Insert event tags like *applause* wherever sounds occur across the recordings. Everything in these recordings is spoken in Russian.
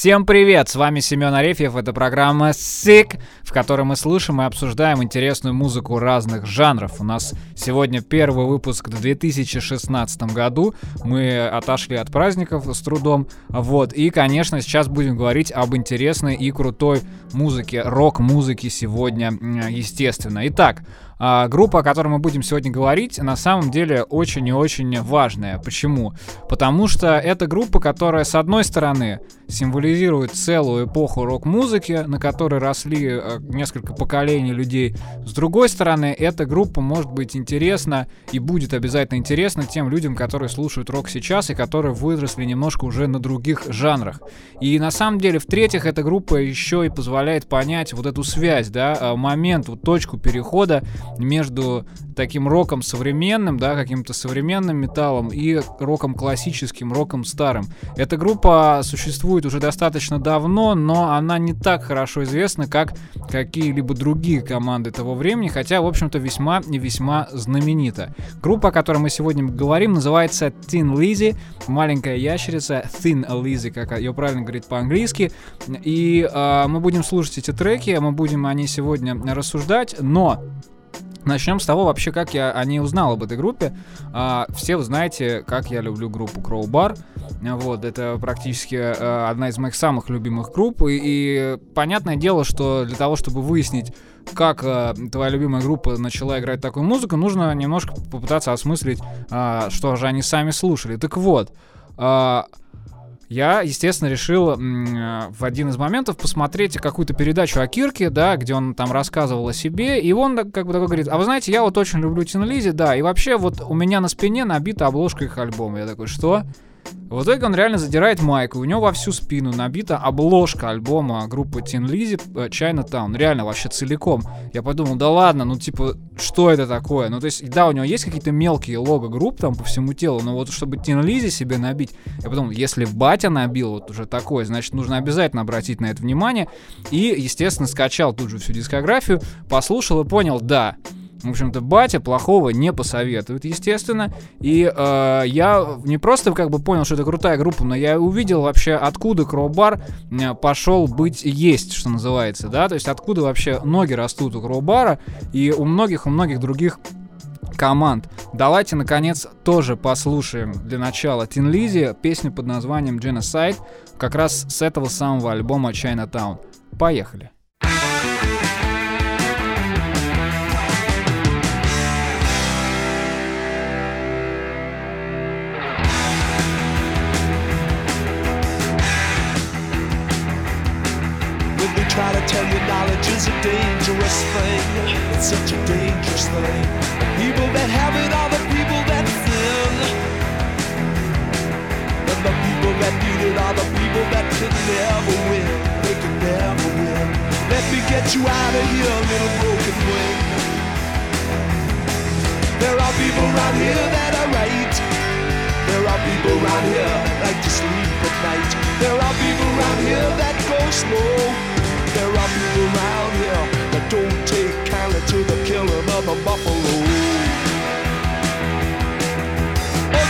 Всем привет! С вами Семен Арефьев. Это программа Sick, в которой мы слушаем и обсуждаем интересную музыку разных жанров. У нас сегодня первый выпуск в 2016 году. Мы отошли от праздников с трудом. Вот. И, конечно, сейчас будем говорить об интересной и крутой музыке, рок-музыке сегодня, естественно. Итак, а, группа, о которой мы будем сегодня говорить, на самом деле очень и очень важная. Почему? Потому что это группа, которая, с одной стороны, символизирует целую эпоху рок-музыки, на которой росли э, несколько поколений людей. С другой стороны, эта группа может быть интересна и будет обязательно интересна тем людям, которые слушают рок сейчас и которые выросли немножко уже на других жанрах. И на самом деле, в-третьих, эта группа еще и позволяет понять вот эту связь, да, э, момент, вот точку перехода между таким роком современным, да, каким-то современным металлом и роком классическим, роком старым. Эта группа существует уже достаточно давно, но она не так хорошо известна, как какие-либо другие команды того времени, хотя, в общем-то, весьма и весьма знаменита. Группа, о которой мы сегодня говорим, называется Thin Lizzy, маленькая ящерица, Thin Lizzy, как ее правильно говорить по-английски. И э, мы будем слушать эти треки, мы будем о ней сегодня рассуждать, но Начнем с того вообще, как я о ней узнал об этой группе. А, все вы знаете, как я люблю группу Crowbar. Вот, это практически а, одна из моих самых любимых групп. И, и понятное дело, что для того, чтобы выяснить, как а, твоя любимая группа начала играть такую музыку, нужно немножко попытаться осмыслить, а, что же они сами слушали. Так вот, а, я, естественно, решил в один из моментов посмотреть какую-то передачу о Кирке, да, где он там рассказывал о себе, и он как бы такой говорит, а вы знаете, я вот очень люблю Тин Лизи, да, и вообще вот у меня на спине набита обложка их альбома. Я такой, что? В итоге он реально задирает майку, у него во всю спину набита обложка альбома группы Tin Lizzy э, Chinatown. Реально, вообще целиком. Я подумал, да ладно, ну типа, что это такое? Ну то есть, да, у него есть какие-то мелкие лого групп там по всему телу, но вот чтобы Tin Lizzy себе набить, я подумал, если батя набил вот уже такое, значит, нужно обязательно обратить на это внимание. И, естественно, скачал тут же всю дискографию, послушал и понял, да, в общем-то, батя плохого не посоветует, естественно. И э, я не просто как бы понял, что это крутая группа, но я увидел вообще, откуда Кроубар э, пошел быть есть, что называется, да, то есть откуда вообще ноги растут у Кроубара и у многих, у многих других команд. Давайте, наконец, тоже послушаем для начала Тин Лизи песню под названием Genocide, как раз с этого самого альбома Chinatown. Поехали. Try to tell you knowledge is a dangerous thing. It's such a dangerous thing. The people that have it are the people that sin. And the people that need it are the people that can never win. They can never win. Let me get you out of here, little broken wing. There are people around here that are right. There are people around here that like to sleep at night. There are people around here that go slow. There are people around here that don't take kindly to the killing of the buffalo. Oh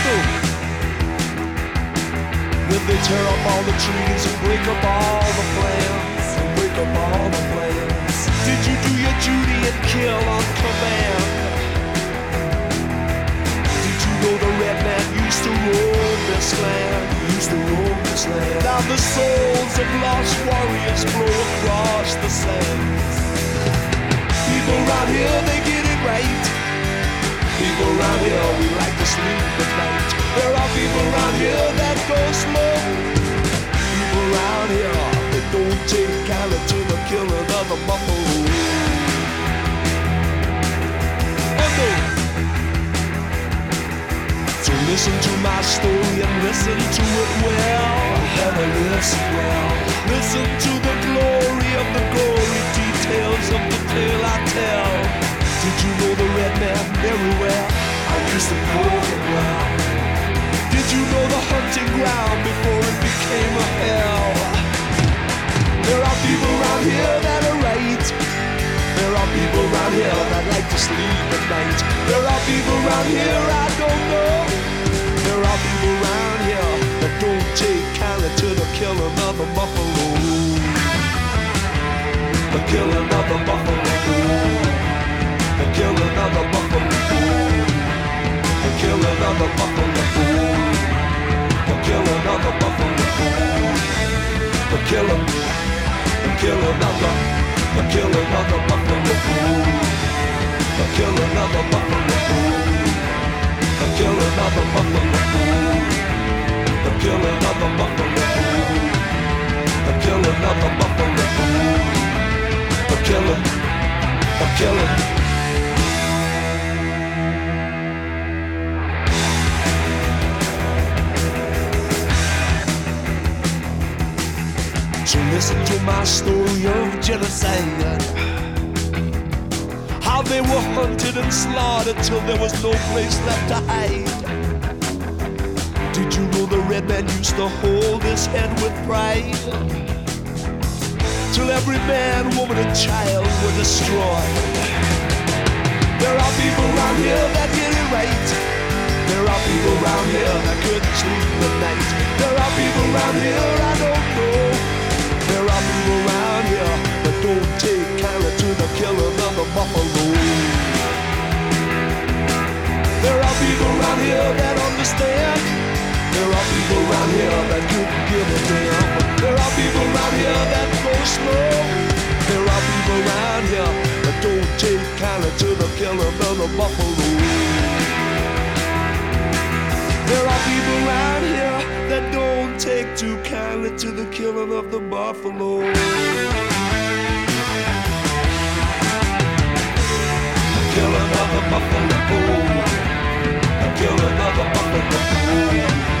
When they tear up all the trees and break up all the plants, and break up all the plants. Did you do your duty and kill on command? Used to roam this land? Used to roam this land. Now the souls of lost warriors flow across the sands. People around here, they get it right. People around here, we like to sleep at night. There are people around here that go slow. People around here, they don't take kindly to the killing of the buffalo. Listen to my story and listen to it well. Better listen well. Listen to the glory of the gory details of the tale I tell. Did you know the red man very well? I used to know him well. Did you know the hunting ground before it became a hell? There are people around here that are right. There are people around here that like to sleep at night. There are people around here I don't know. To the killing of the buffalo. The killing of the buffalo. The killing of the buffalo. The killing of the buffalo. The killing of the buffalo. The killing. The killing of the. The killing of the buffalo. The killing of the buffalo. The killing of the buffalo. The killing of the buffalo. The killing of the buffalo. The killing. The killing. So listen to my story of genocide. How they were hunted and slaughtered till there was no place left to hide. Did you know the red man used to hold his head with pride? Till every man, woman, and child were destroyed. There are people around here that get it right. There are people around here that couldn't sleep at night. There are people around here I don't know. There are people around here that don't take kindly to the killing of the buffalo. There are people around here that understand. There are people around here that couldn't give a damn. There are people around here that go slow. There are people around here that don't take kindly to the killing of the buffalo. There are people around here that don't take too kindly to the killing of the buffalo. Killing of the buffalo. Killing of the buffalo.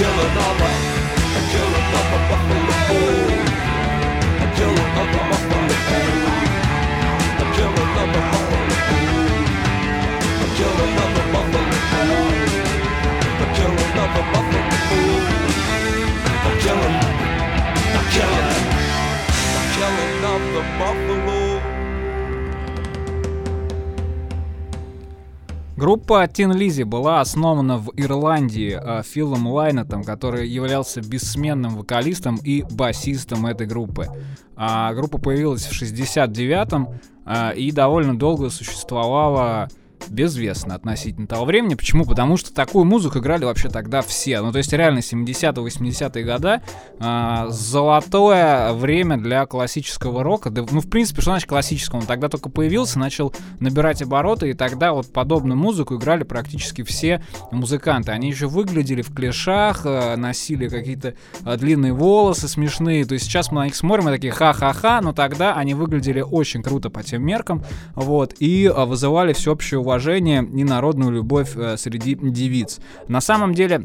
killing all all right, killing all right. Группа Tin Lizzy была основана в Ирландии э, Филом Лайнетом, который являлся бессменным вокалистом и басистом этой группы. А, группа появилась в 69-м а, и довольно долго существовала безвестно относительно того времени. Почему? Потому что такую музыку играли вообще тогда все. Ну, то есть реально 70-80-е года э, золотое время для классического рока. Да, ну, в принципе, что значит классического? Он тогда только появился, начал набирать обороты, и тогда вот подобную музыку играли практически все музыканты. Они еще выглядели в клешах, э, носили какие-то э, длинные волосы смешные. То есть сейчас мы на них смотрим и такие ха-ха-ха, но тогда они выглядели очень круто по тем меркам, вот, и э, вызывали всеобщее уважение и народную любовь э, среди девиц. На самом деле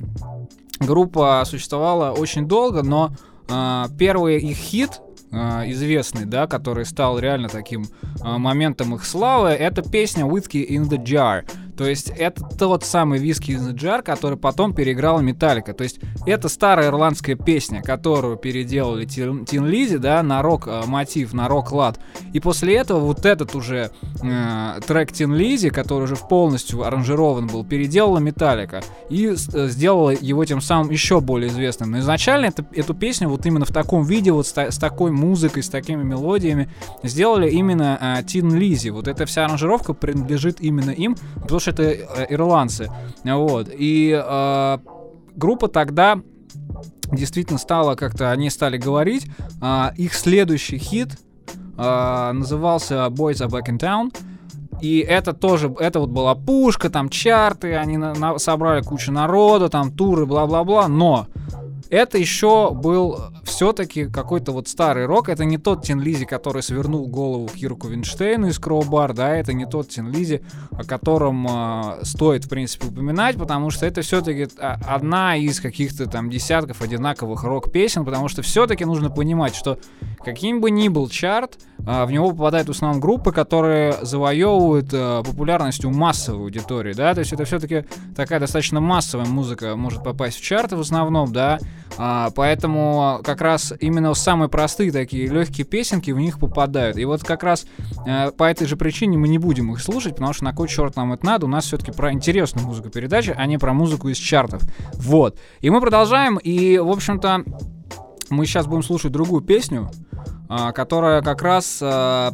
группа существовала очень долго, но э, первый их хит э, известный, да, который стал реально таким моментом их славы, это песня Whiskey in the Jar. То есть это тот самый виски из Jar, который потом переиграл Металлика. То есть это старая ирландская песня, которую переделали Тин Лизи, да, на рок-мотив, на рок-лад. И после этого вот этот уже э, трек Тин Лизи, который уже полностью аранжирован был, переделала Металлика. И э, сделала его тем самым еще более известным. Но изначально это, эту песню вот именно в таком виде, вот с, с такой музыкой, с такими мелодиями, сделали именно э, Тин Лизи. Вот эта вся аранжировка принадлежит именно им, потому что это э, ирландцы. Вот. И э, группа тогда действительно стала как-то, они стали говорить, э, их следующий хит э, назывался Boys Are Back in Town. И это тоже, это вот была пушка, там чарты, они на, на, собрали кучу народа, там туры, бла-бла-бла, но это еще был все-таки какой-то вот старый рок. Это не тот Тин Лизи, который свернул голову Кирку Винштейну из Кроубар, да, это не тот Тин Лизи, о котором э, стоит, в принципе, упоминать, потому что это все-таки а, одна из каких-то там десятков одинаковых рок-песен, потому что все-таки нужно понимать, что каким бы ни был чарт, э, в него попадают в основном группы, которые завоевывают э, популярность у массовой аудитории, да, то есть это все-таки такая достаточно массовая музыка может попасть в чарты в основном, да, а, поэтому как раз именно самые простые такие легкие песенки в них попадают. И вот как раз э, по этой же причине мы не будем их слушать, потому что на кой черт нам это надо? У нас все-таки про интересную музыку передача, а не про музыку из чартов. Вот. И мы продолжаем, и, в общем-то, мы сейчас будем слушать другую песню, э, которая как раз э,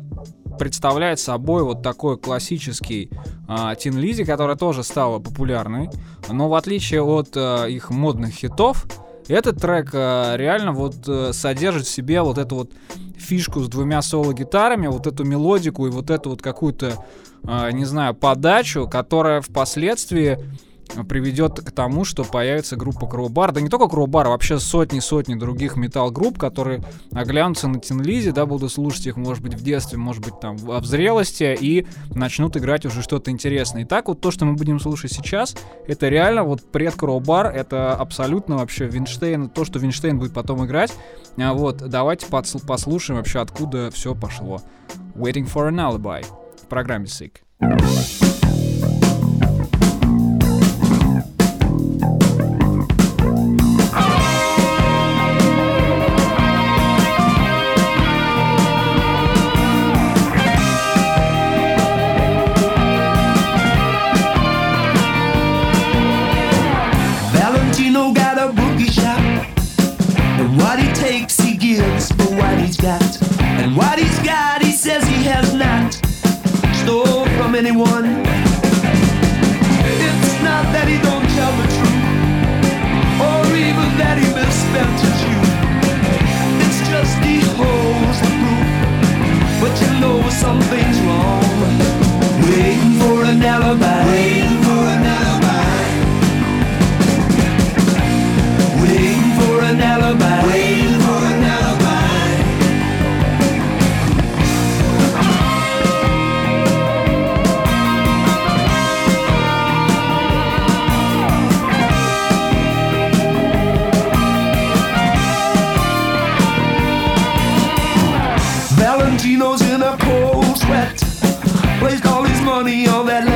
представляет собой вот такой классический э, Тин Лизи, которая тоже стала популярной, но в отличие от э, их модных хитов, этот трек э, реально вот э, содержит в себе вот эту вот фишку с двумя соло-гитарами, вот эту мелодику и вот эту вот какую-то, э, не знаю, подачу, которая впоследствии приведет к тому, что появится группа Crowbar. Да не только Crowbar, а вообще сотни-сотни других металл-групп, которые оглянутся на Тинлизе, да, будут слушать их, может быть, в детстве, может быть, там, в зрелости, и начнут играть уже что-то интересное. И так вот то, что мы будем слушать сейчас, это реально вот пред Crowbar, это абсолютно вообще Винштейн, то, что Винштейн будет потом играть. А вот, давайте послушаем вообще, откуда все пошло. Waiting for an Alibi в программе Sick. Anyone. It's not that he don't tell the truth, or even that he misspent his youth. It's just he holds the proof, but you know something's wrong. Waiting for an alibi. Waiting money on that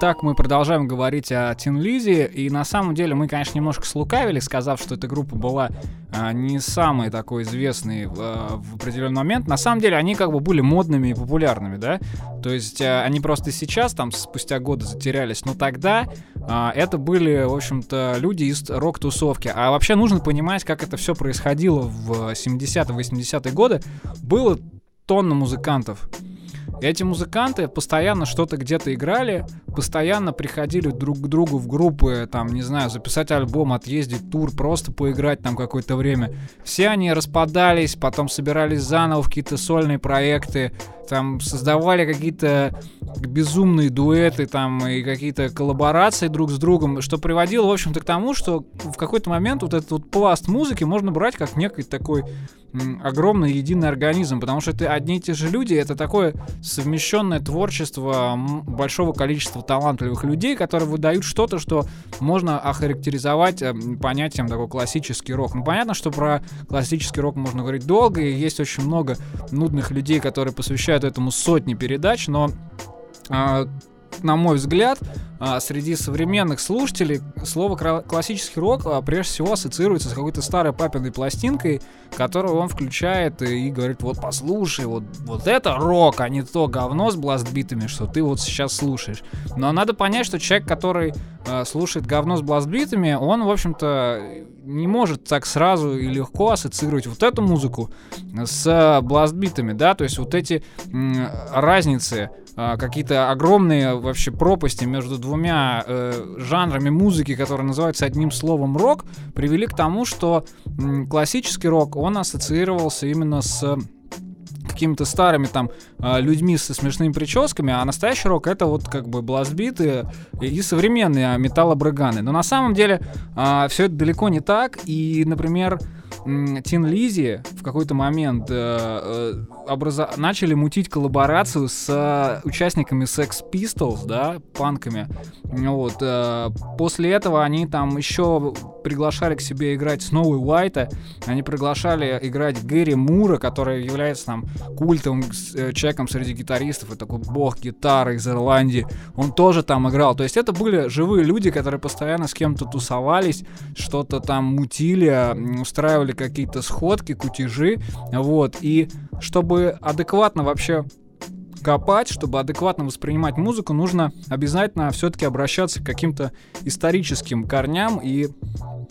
Итак, мы продолжаем говорить о Тин Лизе, и на самом деле мы, конечно, немножко слукавили, сказав, что эта группа была а, не самой такой известной а, в определенный момент. На самом деле они как бы были модными и популярными, да? То есть а, они просто сейчас, там, спустя годы затерялись, но тогда а, это были, в общем-то, люди из рок-тусовки. А вообще нужно понимать, как это все происходило в 70-80-е годы. Было тонна музыкантов. Эти музыканты постоянно что-то где-то играли, постоянно приходили друг к другу в группы, там, не знаю, записать альбом, отъездить тур, просто поиграть там какое-то время. Все они распадались, потом собирались заново в какие-то сольные проекты, там создавали какие-то безумные дуэты там и какие-то коллаборации друг с другом, что приводило, в общем-то, к тому, что в какой-то момент вот этот вот пласт музыки можно брать как некий такой огромный единый организм, потому что это одни и те же люди, это такое совмещенное творчество большого количества талантливых людей, которые выдают что-то, что можно охарактеризовать э, понятием такой классический рок. Ну, понятно, что про классический рок можно говорить долго, и есть очень много нудных людей, которые посвящают этому сотни передач, но а, на мой взгляд, а, среди современных слушателей слово классический рок а, прежде всего ассоциируется с какой-то старой папиной пластинкой, которую он включает и говорит, вот послушай, вот, вот это рок, а не то говно с бластбитами, что ты вот сейчас слушаешь. Но надо понять, что человек, который э, слушает говно с бластбитами, он, в общем-то, не может так сразу и легко ассоциировать вот эту музыку с бластбитами, да, то есть вот эти разницы а, какие-то огромные вообще пропасти между двумя э, жанрами музыки, которые называются одним словом рок, привели к тому, что м, классический рок, он ассоциировался именно с какими-то старыми там а, людьми со смешными прическами, а настоящий рок это вот как бы бластбиты и современные металлобрыганы. Но на самом деле а, все это далеко не так, и, например, Тин Лизи в какой-то момент э, э, образа... начали мутить коллаборацию с э, участниками Sex Pistols, да, панками. Вот. Э, после этого они там еще приглашали к себе играть Сноу и Уайта, они приглашали играть Гэри Мура, который является там культовым э, человеком среди гитаристов, и такой бог гитары из Ирландии. Он тоже там играл. То есть это были живые люди, которые постоянно с кем-то тусовались, что-то там мутили, устраивали какие-то сходки, кутежи, вот, и чтобы адекватно вообще копать, чтобы адекватно воспринимать музыку, нужно обязательно все-таки обращаться к каким-то историческим корням и,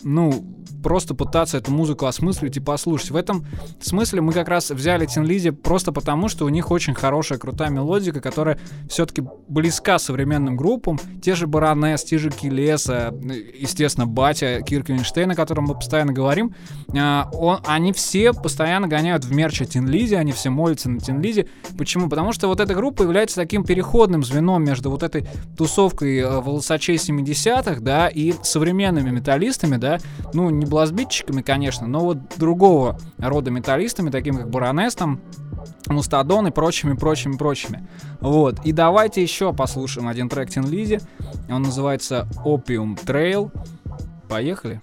ну, просто пытаться эту музыку осмыслить и послушать. В этом смысле мы как раз взяли Тин Лизи просто потому, что у них очень хорошая, крутая мелодика, которая все-таки близка современным группам. Те же Баронес, те же Килеса, естественно, Батя, Кирк Винштейн, о котором мы постоянно говорим, а, он, они все постоянно гоняют в мерче Тин Лизи, они все молятся на Тин Лизи. Почему? Потому что вот эта группа является таким переходным звеном между вот этой тусовкой э, волосачей 70-х, да, и современными металлистами, да, ну, не бластбитчиками, конечно, но вот другого рода металлистами, таким как Баронес, там, Мустадон и прочими, прочими, прочими. Вот. И давайте еще послушаем один трек Тин Лизи. Он называется Opium Trail. Поехали.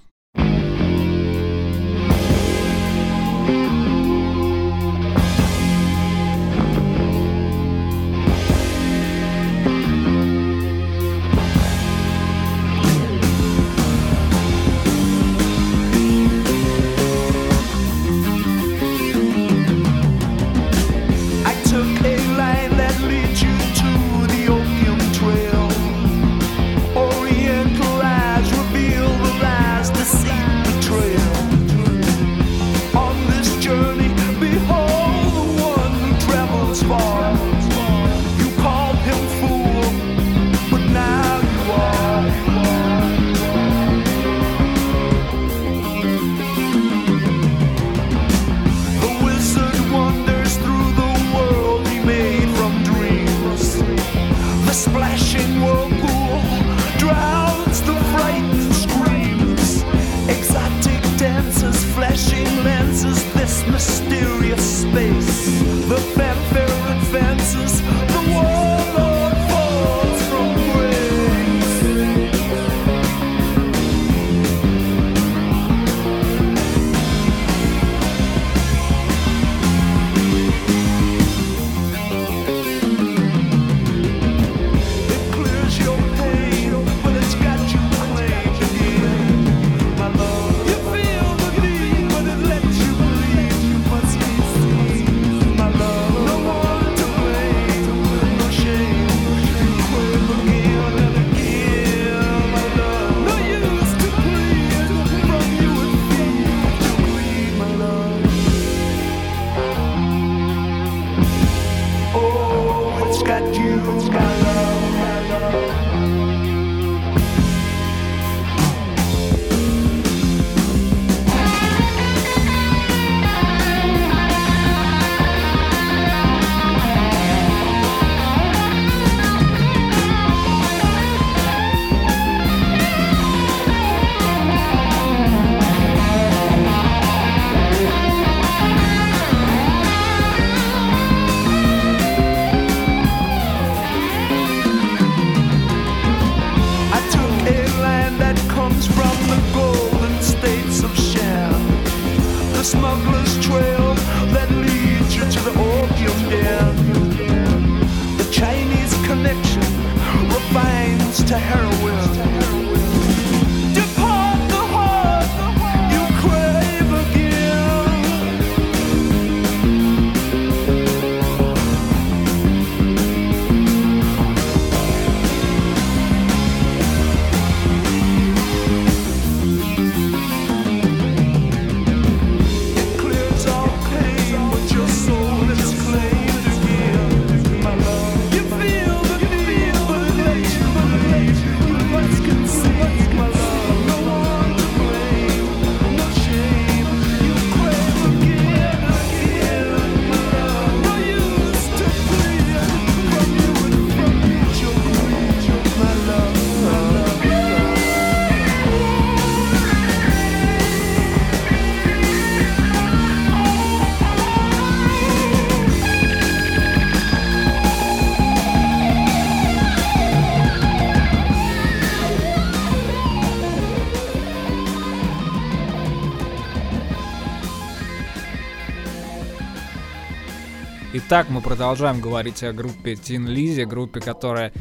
Итак, мы продолжаем говорить о группе Tin Lizzy, группе, которая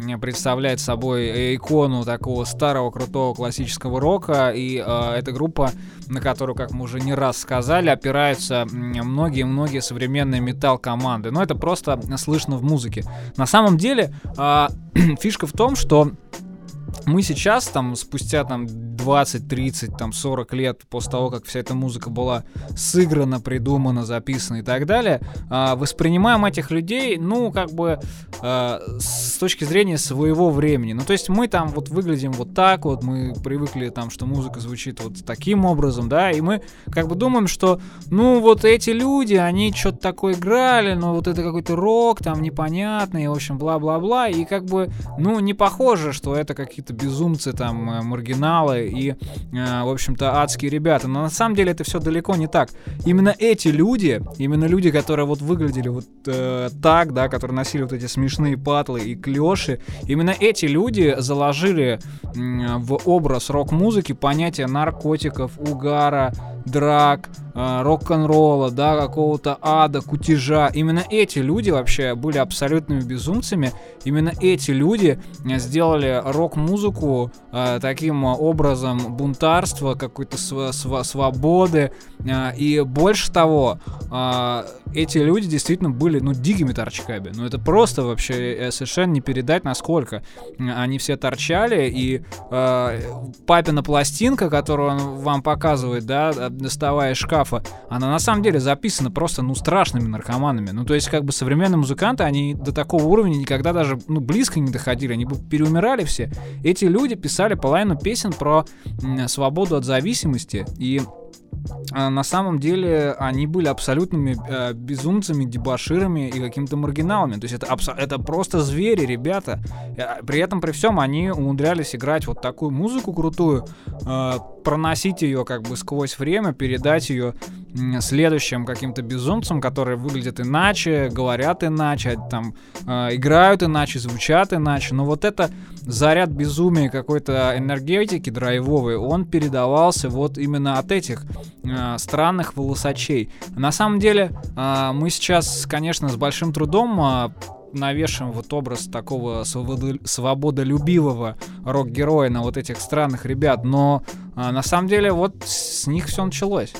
м, представляет собой э, икону такого старого крутого классического рока. И э, эта группа, на которую, как мы уже не раз сказали, опираются многие-многие современные металл-команды. Но это просто слышно в музыке. На самом деле, э, *clears throat* фишка в том, что мы сейчас, там, спустя там 20, 30, там 40 лет после того, как вся эта музыка была сыграна, придумана, записана и так далее, а, воспринимаем этих людей, ну, как бы а, с точки зрения своего времени. Ну, то есть мы там вот выглядим вот так вот, мы привыкли там, что музыка звучит вот таким образом, да, и мы как бы думаем, что, ну, вот эти люди, они что-то такое играли, но вот это какой-то рок там непонятный, в общем, бла-бла-бла, и как бы, ну, не похоже, что это какие-то безумцы там, э, маргиналы и, э, в общем-то, адские ребята. Но на самом деле это все далеко не так. Именно эти люди, именно люди, которые вот выглядели вот э, так, да, которые носили вот эти смешные патлы и клеши, именно эти люди заложили в образ рок-музыки понятие наркотиков, угара, драк, э, рок-н-ролла, да, какого-то ада, кутежа. Именно эти люди вообще были абсолютными безумцами. Именно эти люди э, сделали рок-музыку э, таким образом бунтарства, какой-то св- св- свободы. Э, и больше того, э, эти люди действительно были, ну, дикими торчками. Ну, это просто вообще э, совершенно не передать, насколько э, они все торчали. И э, папина пластинка, которую он вам показывает, да, э, доставая из шкафа, она на самом деле записана просто, ну, страшными наркоманами. Ну, то есть, как бы современные музыканты, они до такого уровня никогда даже, ну, близко не доходили, они бы переумирали все. Эти люди писали половину песен про м, свободу от зависимости, и на самом деле они были абсолютными э, безумцами, дебаширами и какими-то маргиналами. То есть это, это просто звери, ребята. Э, При этом, при всем, они умудрялись играть вот такую музыку крутую, э, проносить ее как бы сквозь время, передать ее следующим каким-то безумцам, которые выглядят иначе, говорят иначе, там э, играют иначе, звучат иначе. Но вот это заряд безумия какой-то энергетики драйвовой, он передавался вот именно от этих э, странных волосачей. На самом деле, э, мы сейчас, конечно, с большим трудом э, навешиваем вот образ такого свободолюбивого рок-героя на вот этих странных ребят, но э, на самом деле вот с них все началось.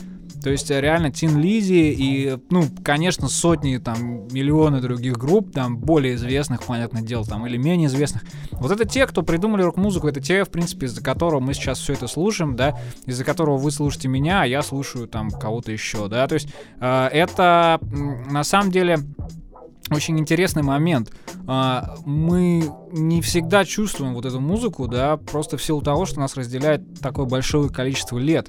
То есть э, реально Тин Лизи и, ну, конечно, сотни, там, миллионы других групп, там, более известных, понятное дело, там, или менее известных. Вот это те, кто придумали рок-музыку, это те, в принципе, из-за которого мы сейчас все это слушаем, да, из-за которого вы слушаете меня, а я слушаю, там, кого-то еще, да, то есть э, это, на самом деле, очень интересный момент. А, Мы не всегда чувствуем вот эту музыку, да, просто в силу того, что нас разделяет такое большое количество лет.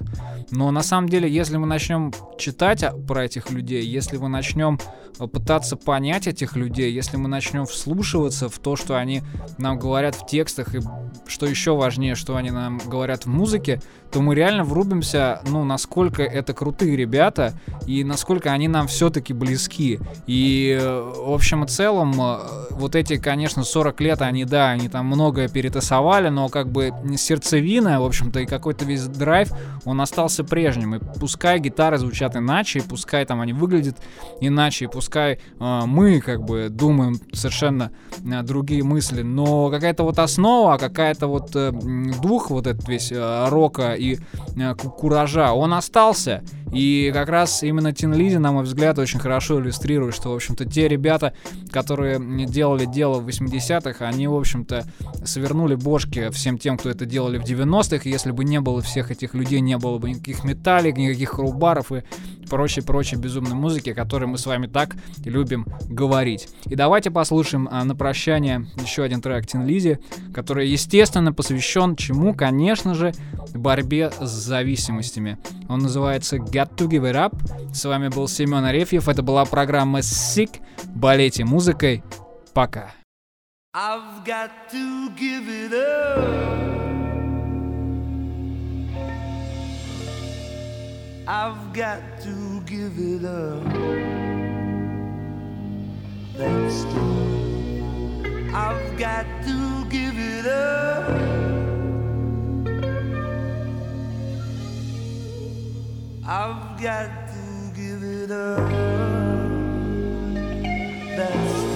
Но на самом деле, если мы начнем читать про этих людей, если мы начнем э, пытаться понять этих людей, если мы начнем вслушиваться в то, что они нам говорят в текстах, и что еще важнее, что они нам говорят в музыке, то мы реально врубимся, ну, насколько это крутые ребята и насколько они нам все-таки близки. И, в общем и целом, э, вот эти, конечно, 40 лет, они, да, они там многое перетасовали, но как бы сердцевина, в общем-то, и какой-то весь драйв, он остался прежним. И пускай гитары звучат иначе, и пускай там они выглядят иначе, и пускай э, мы как бы думаем совершенно э, другие мысли, но какая-то вот основа, какая-то вот э, дух вот этот весь э, рока и э, куража, он остался. И как раз именно Тин Лизи, на мой взгляд, очень хорошо иллюстрирует, что, в общем-то, те ребята, которые делали дело в 80-х, они, в общем-то, свернули бошки всем тем, кто это делали в 90-х. Если бы не было всех этих людей, не было бы никаких металлик, никаких рубаров и прочей-прочей безумной музыки, о которой мы с вами так любим говорить. И давайте послушаем а, на прощание еще один трек Тин Лизи, который, естественно, посвящен чему? Конечно же, борьбе с зависимостями. Он называется Got to Give It Up. С вами был Семен Арефьев. Это была программа Sick. Болейте музыкой. Пока. I've got to give it up. I've got to give it up. That's true. I've got to give it up. I've got to give it up. That's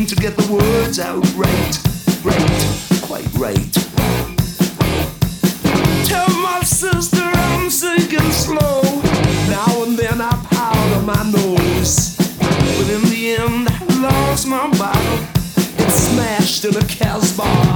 seem to get the words out right, right, quite right. Tell my sister I'm sinking slow. Now and then I powder my nose. But in the end, I lost my bottle. It smashed in a Casbah.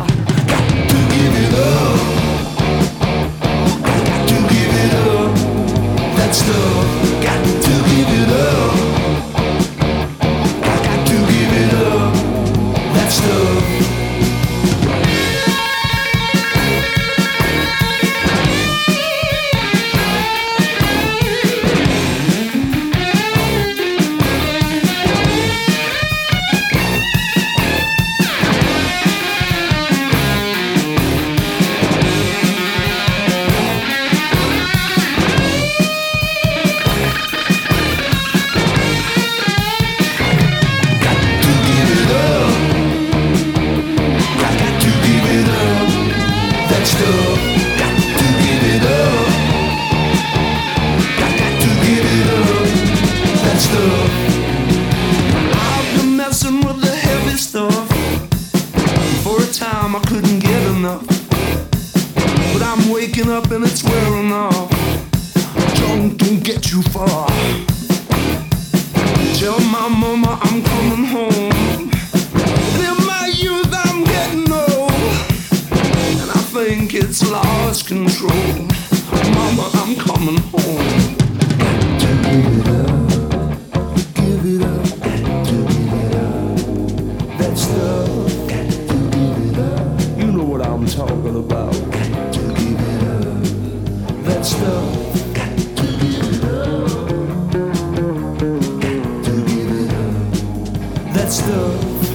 that stuff